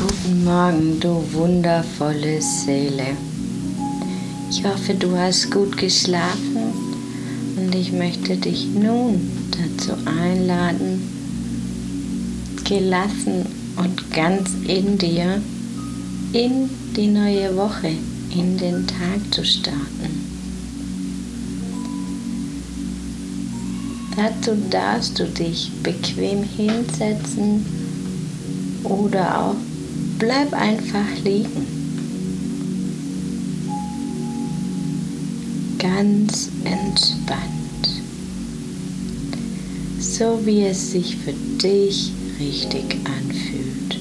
Guten Morgen, du wundervolle Seele. Ich hoffe, du hast gut geschlafen und ich möchte dich nun dazu einladen, gelassen und ganz in dir in die neue Woche, in den Tag zu starten. Dazu darfst du dich bequem hinsetzen oder auch bleib einfach liegen. Ganz entspannt. So wie es sich für dich richtig anfühlt.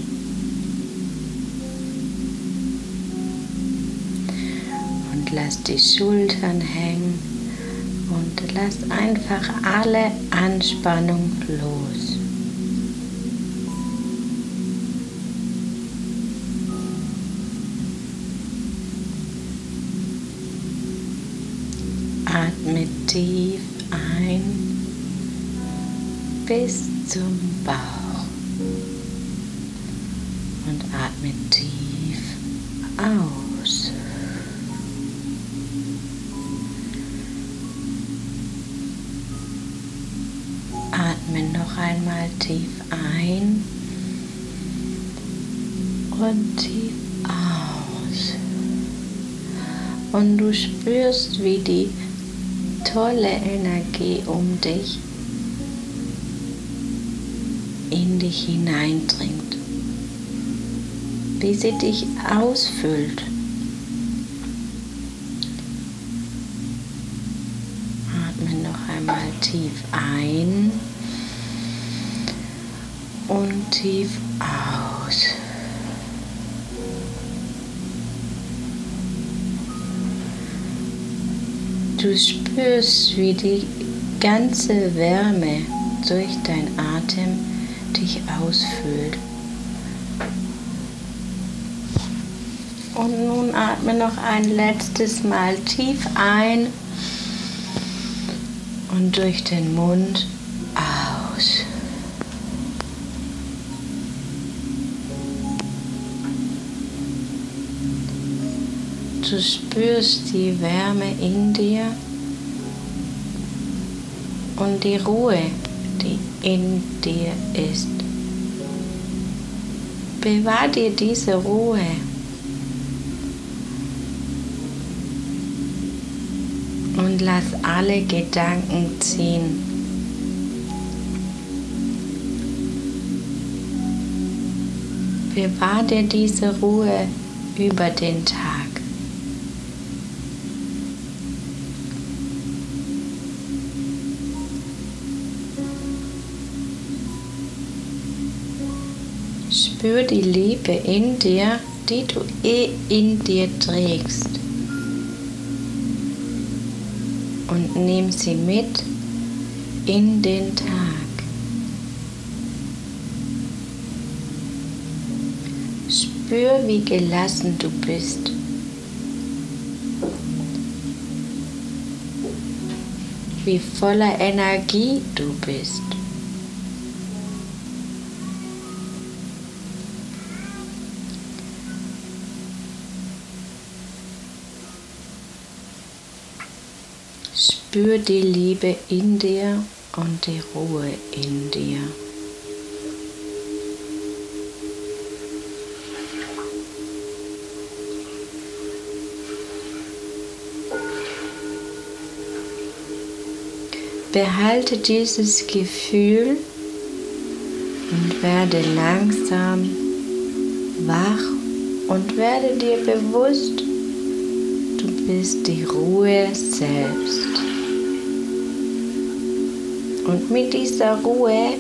Und lass die Schultern hängen und lass einfach alle Anspannung los. Atme tief ein bis zum Bauch und atme tief aus. Atme noch einmal tief ein und tief aus. Und du spürst, wie die tolle Energie um dich in dich hineindringt, wie sie dich ausfüllt. Atme noch einmal tief ein und tief aus. Du spürst, wie die ganze Wärme durch dein Atem dich ausfüllt. Und nun atme noch ein letztes Mal tief ein und durch den Mund aus. Du spürst die Wärme in dir und die Ruhe, die in dir ist. Bewahr dir diese Ruhe. Und lass alle Gedanken ziehen. Bewahr dir diese Ruhe über den Tag. Spür die Liebe in dir, die du eh in dir trägst. Und nimm sie mit in den Tag. Spür, wie gelassen du bist. Wie voller Energie du bist. Spür die Liebe in dir und die Ruhe in dir. Behalte dieses Gefühl und werde langsam wach und werde dir bewusst, du bist die Ruhe selbst. Und mit dieser Ruhe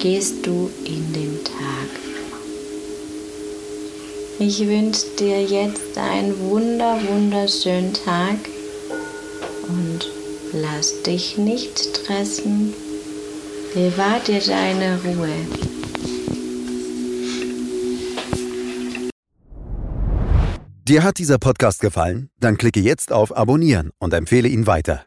gehst du in den Tag. Ich wünsche dir jetzt einen wunder, wunderschönen Tag und lass dich nicht stressen. Bewahr dir deine Ruhe. Dir hat dieser Podcast gefallen? Dann klicke jetzt auf Abonnieren und empfehle ihn weiter.